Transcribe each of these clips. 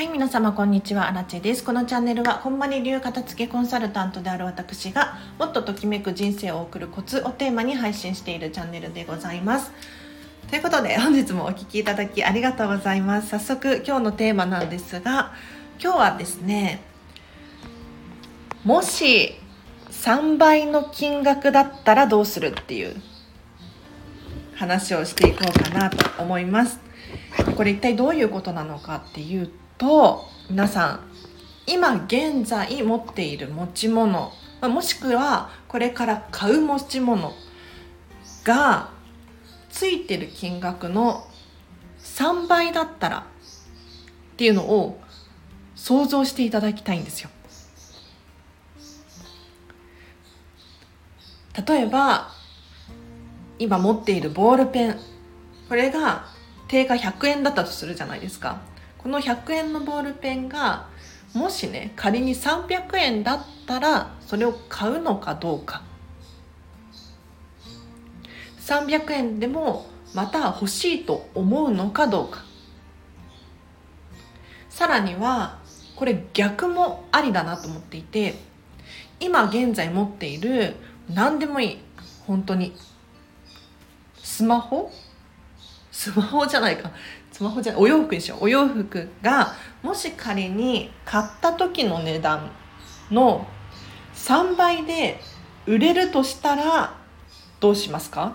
はい、皆様こんにちは、アラチェです。このチャンネルは、ほんまに流片付けコンサルタントである私が、もっとときめく人生を送るコツをテーマに配信しているチャンネルでございます。ということで、本日もお聴きいただきありがとうございます。早速、今日のテーマなんですが、今日はですね、もし3倍の金額だったらどうするっていう話をしていこうかなと思います。これ一体どういうことなのかっていうと皆さん今現在持っている持ち物もしくはこれから買う持ち物がついてる金額の3倍だったらっていうのを想像していただきたいんですよ。例えば今持っているボールペンこれが定価100円だったとするじゃないですかこの100円のボールペンがもしね仮に300円だったらそれを買うのかどうか。300円でもまた欲しいと思うのかどうか。さらにはこれ逆もありだなと思っていて今現在持っている何でもいい。本当に。スマホ？スマホじゃないか。スマホじゃお洋服でしょお洋服がもし仮に買った時の値段の3倍で売れるとしたらどうしますか？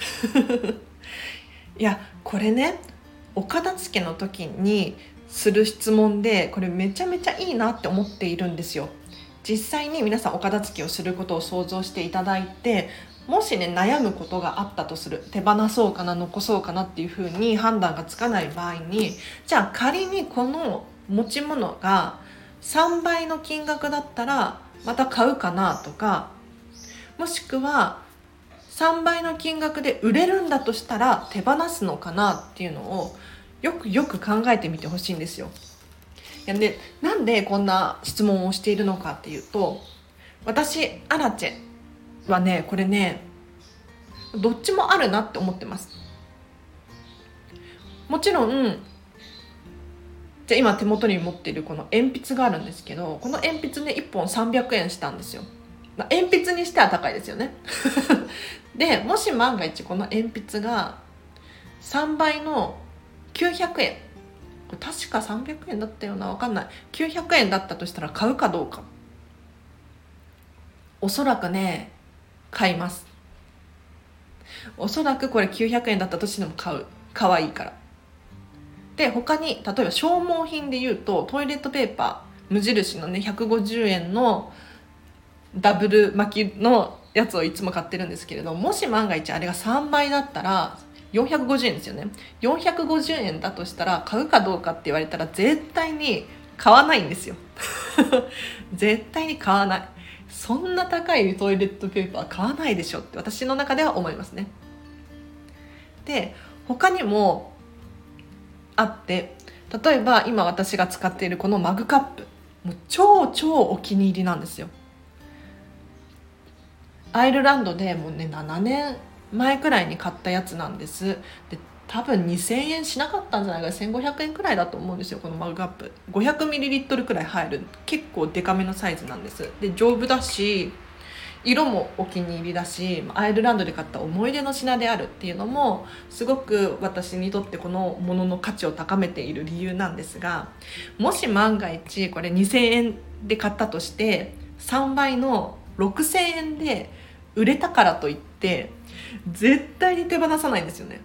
いやこれねお片付けの時にする質問でこれめちゃめちゃいいなって思っているんですよ。実際に皆さんお片付けをすることを想像していただいてもしね悩むことがあったとする手放そうかな残そうかなっていうふうに判断がつかない場合にじゃあ仮にこの持ち物が3倍の金額だったらまた買うかなとかもしくは3倍の金額で売れるんだとしたら手放すのかなっていうのをよくよく考えてみてほしいんですよ。やでなんでこんな質問をしているのかっていうと私アラチェはねこれねどっちもあるなって思ってます。もちろんじゃ今手元に持っているこの鉛筆があるんですけどこの鉛筆ね1本300円したんですよ。鉛筆にしては高いですよね。でもし万が一この鉛筆が3倍の900円。確か300円だったような分かんない。900円だったとしたら買うかどうか。おそらくね買います。おそらくこれ900円だったとしても買う。可愛いから。で他に例えば消耗品で言うとトイレットペーパー無印のね150円のダブル巻きのやつをいつも買ってるんですけれどもし万が一あれが3倍だったら450円ですよね。450円だとしたら買うかどうかって言われたら絶対に買わないんですよ。絶対に買わない。そんな高いトイレットペーパー買わないでしょって私の中では思いますね。で他にもあって例えば今私が使っているこのマグカップもう超超お気に入りなんですよ。アイルランドでもうね7年前くらいに買ったやつなんです。で多分2000円しなかったんじゃないか1500円くらいだと思うんですよこのマグカップ。500ml くらい入る。結構デカめのサイズなんです。で丈夫だし色もお気に入りだしアイルランドで買った思い出の品であるっていうのもすごく私にとってこのものの価値を高めている理由なんですがもし万が一これ2000円で買ったとして3倍の6000円で売れたからといって絶対に手放さないんですよね。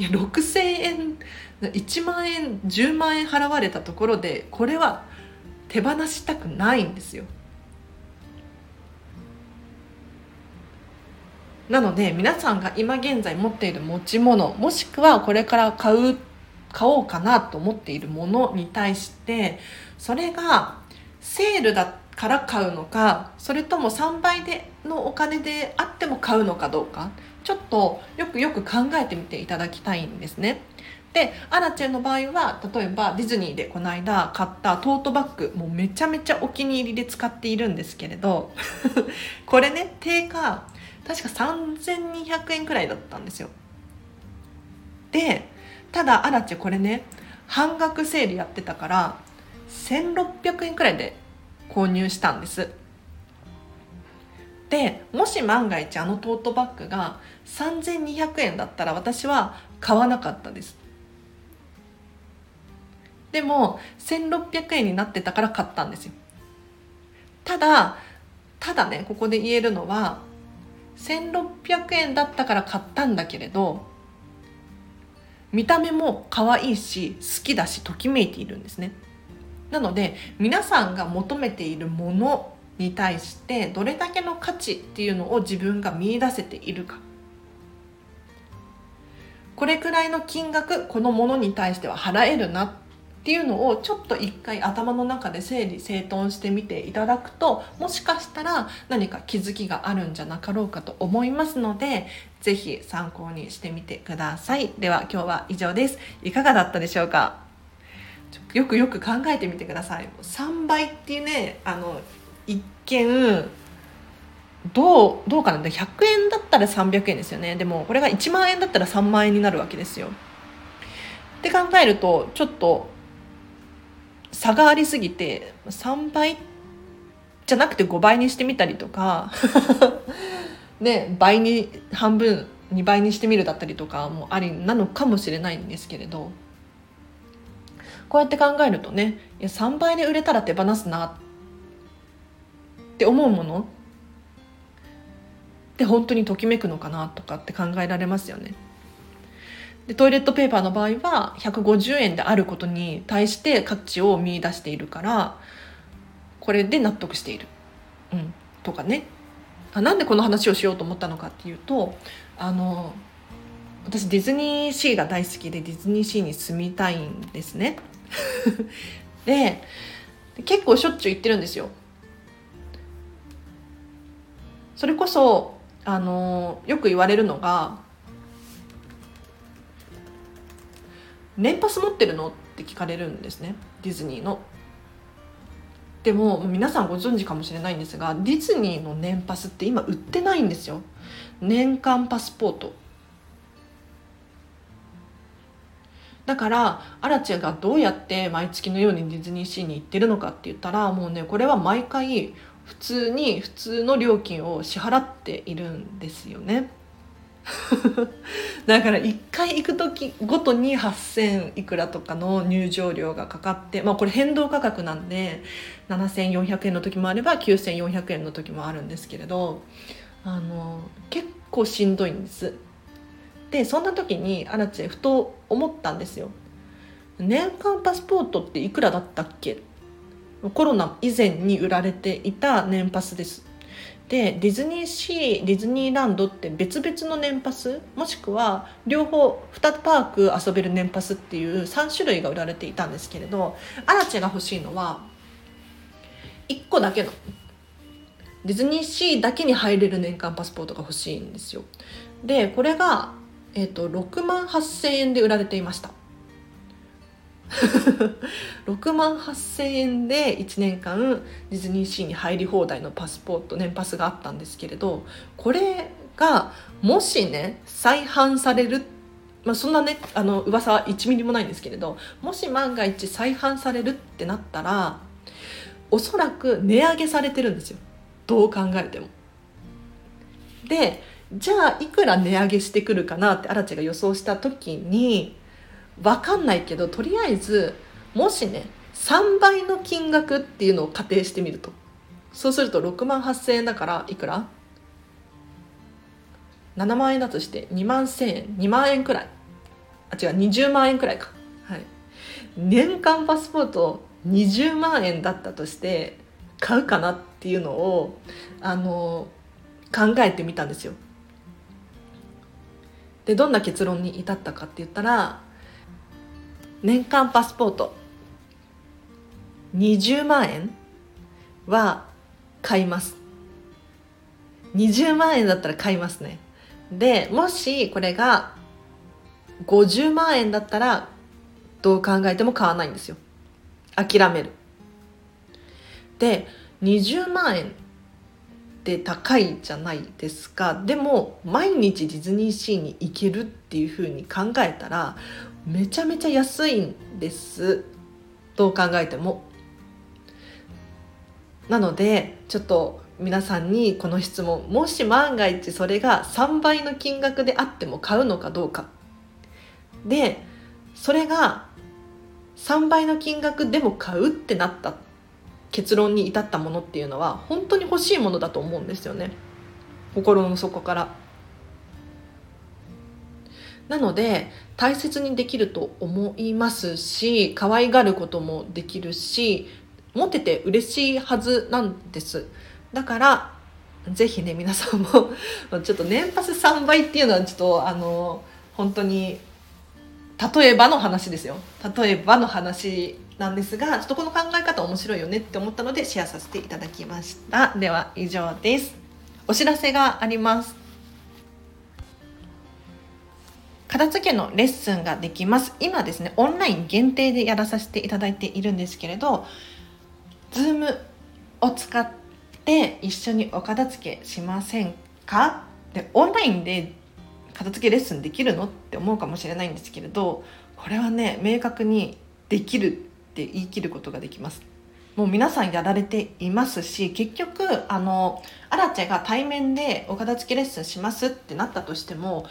いや6,000円1万円10万円払われたところでこれは手放したくないんですよ。なので皆さんが今現在持っている持ち物もしくはこれから買う買おうかなと思っているものに対してそれがセールだから買うのかそれとも3倍でのお金であっても買うのかどうか。ちょっとよくよく考えてみていただきたいんですね。でアラチェの場合は例えばディズニーでこの間買ったトートバッグもうめちゃめちゃお気に入りで使っているんですけれど これね定価確か3200円くらいだったんですよでただアラチェこれね半額セールやってたから1600円くらいで購入したんですでもし万が一あのトートバッグが3200円だったら私は買わなかったです。でも1600円になってたから買ったんですよ。ただただねここで言えるのは1600円だったから買ったんだけれど見た目も可愛いし好きだしときめいているんですね。なので皆さんが求めているものに対してどれだけの価値っていうのを自分が見いだせているか。これくらいの金額このものに対しては払えるなっていうのをちょっと一回頭の中で整理整頓してみていただくともしかしたら何か気づきがあるんじゃなかろうかと思いますので是非参考にしてみてください。では今日は以上です。いかがだったでしょうか？よくよく考えてみてください。3倍っていうねあの一見どうどうかな？100円だったら300円ですよね。でもこれが1万円だったら3万円になるわけですよ。って考えるとちょっと差がありすぎて3倍じゃなくて5倍にしてみたりとか ね倍に半分2倍にしてみるだったりとかもありなのかもしれないんですけれど。こうやって考えるとねいや3倍で売れたら手放すなっって思うもの？って本当にときめくのかなとかって考えられますよね。でトイレットペーパーの場合は150円であることに対して価値を見出しているからこれで納得している、うん、とかねあなんでこの話をしようと思ったのかっていうとあの私ディズニーシーが大好きでディズニーシーに住みたいんですね。で結構しょっちゅう行ってるんですよ。それこそあのよく言われるのが「年パス持ってるの?」って聞かれるんですねディズニーの。でも皆さんご存知かもしれないんですがディズニーの年パスって今売ってないんですよ年間パスポートだからアラチェがどうやって毎月のようにディズニーシーに行ってるのかって言ったらもうねこれは毎回普通に普通の料金を支払っているんですよね。だから1回行く時ごとに8,000いくらとかの入場料がかかってまあこれ変動価格なんで7,400円の時もあれば9,400円の時もあるんですけれどあの結構しんどいんです。でそんな時にアラチェふと思ったんですよ年間パスポートっていくらだったっけコロナ以前に売られていた年パスです。でディズニーシーディズニーランドって別々の年パスもしくは両方2パーク遊べる年パスっていう3種類が売られていたんですけれどアラチェが欲しいのは1個だけのディズニーシーだけに入れる年間パスポートが欲しいんですよ。でこれがえっ、ー、と6万8,000円で売られていました。6万8,000円で1年間ディズニーシーに入り放題のパスポート年パスがあったんですけれどこれがもしね再販されるまあ、そんなねあの噂は1ミリもないんですけれどもし万が一再販されるってなったらおそらく値上げされてるんですよどう考えても。でじゃあいくら値上げしてくるかなってアラチェが予想した時に分かんないけどとりあえずもしね3倍の金額っていうのを仮定してみると。そうすると6万8,000円だからいくら ?7 万円だとして2万1,000円2万円くらい。あ違う20万円くらいか。はい。年間パスポート20万円だったとして買うかなっていうのをあの考えてみたんですよ。でどんな結論に至ったかって言ったら年間パスポート。20万円は買います。20万円だったら買いますね。でもしこれが50万円だったらどう考えても買わないんですよ。諦める。で20万円って高いじゃないですか。でも毎日ディズニーシーに行けるっていうふうに考えたらめちゃめちゃ安いんです。どう考えても。なのでちょっと皆さんにこの質問もし万が一それが3倍の金額であっても買うのかどうか。でそれが3倍の金額でも買うってなった結論に至ったものっていうのは本当に欲しいものだと思うんですよね。心の底から。なので大切にできると思いますし可愛がることもできるし持ってて嬉しいはずなんです。だからぜひね皆さんも ちょっと年パス3倍っていうのはちょっとあの本当に例えばの話ですよ。例えばの話なんですがちょっとこの考え方面白いよねって思ったのでシェアさせていただきました。では以上です。お知らせがあります。片付けのレッスンができます。今ですねオンライン限定でやらさせていただいているんですけれど Zoom を使って一緒にお片付けしませんか？でオンラインで片付けレッスンできるのって思うかもしれないんですけれどこれはね明確にできるって言い切ることができます。もう皆さんやられていますし結局あのアラチェが対面でお片付けレッスンしますってなったとしても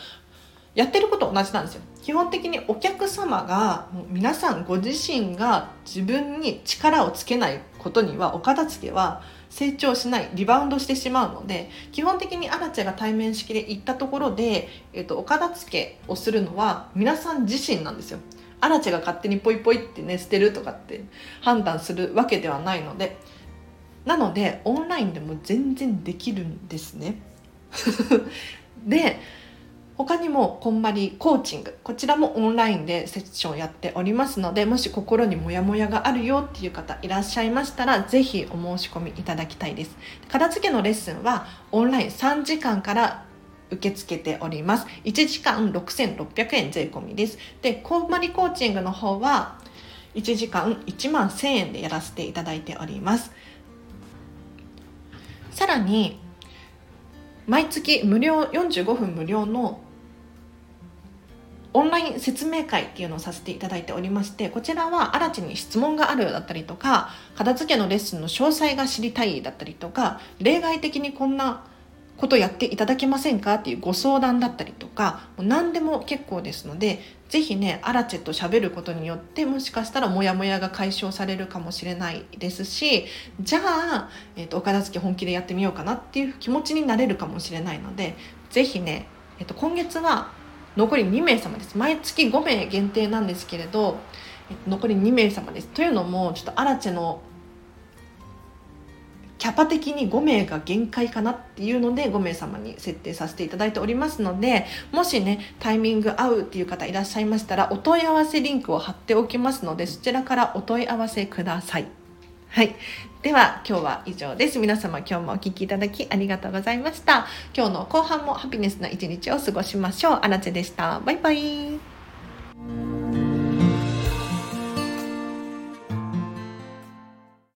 やってること同じなんですよ。基本的にお客様がもう皆さんご自身が自分に力をつけないことにはお片付けは成長しないリバウンドしてしまうので基本的にアラチェが対面式で行ったところで、えっと、お片付けをするのは皆さん自身なんですよ。アラチェが勝手にポイポイってね捨てるとかって判断するわけではないので。なのでオンラインでも全然できるんですね。で他にもこんまりコーチングこちらもオンラインでセッションやっておりますのでもし心にモヤモヤがあるよっていう方いらっしゃいましたら是非お申し込みいただきたいです。片付けのレッスンはオンライン3時間から受け付けております。1時間6600円税込みです。でこんまりコーチングの方は1時間1万1000円でやらせていただいております。さらに毎月無料45分無料のオンライン説明会っていうのをさせていただいておりましてこちらは新地に質問があるだったりとか片付けのレッスンの詳細が知りたいだったりとか例外的にこんなことやっていただけませんかっていうご相談だったりとかもう何でも結構ですので是非ねアラチェと喋ることによってもしかしたらモヤモヤが解消されるかもしれないですしじゃあ、えーと、お片付け本気でやってみようかなっていう気持ちになれるかもしれないので是非ね、えーと今月は残り2名様です毎月5名限定なんですけれど残り2名様ですというのもちょっとアラチェのキャパ的に5名が限界かなっていうので5名様に設定させていただいておりますのでもしねタイミング合うっていう方いらっしゃいましたらお問い合わせリンクを貼っておきますのでそちらからお問い合わせください。はい。では今日は以上です。皆様今日もお聴きいただきありがとうございました。今日の後半もハピネスな一日を過ごしましょう。あらでした。バイバイ。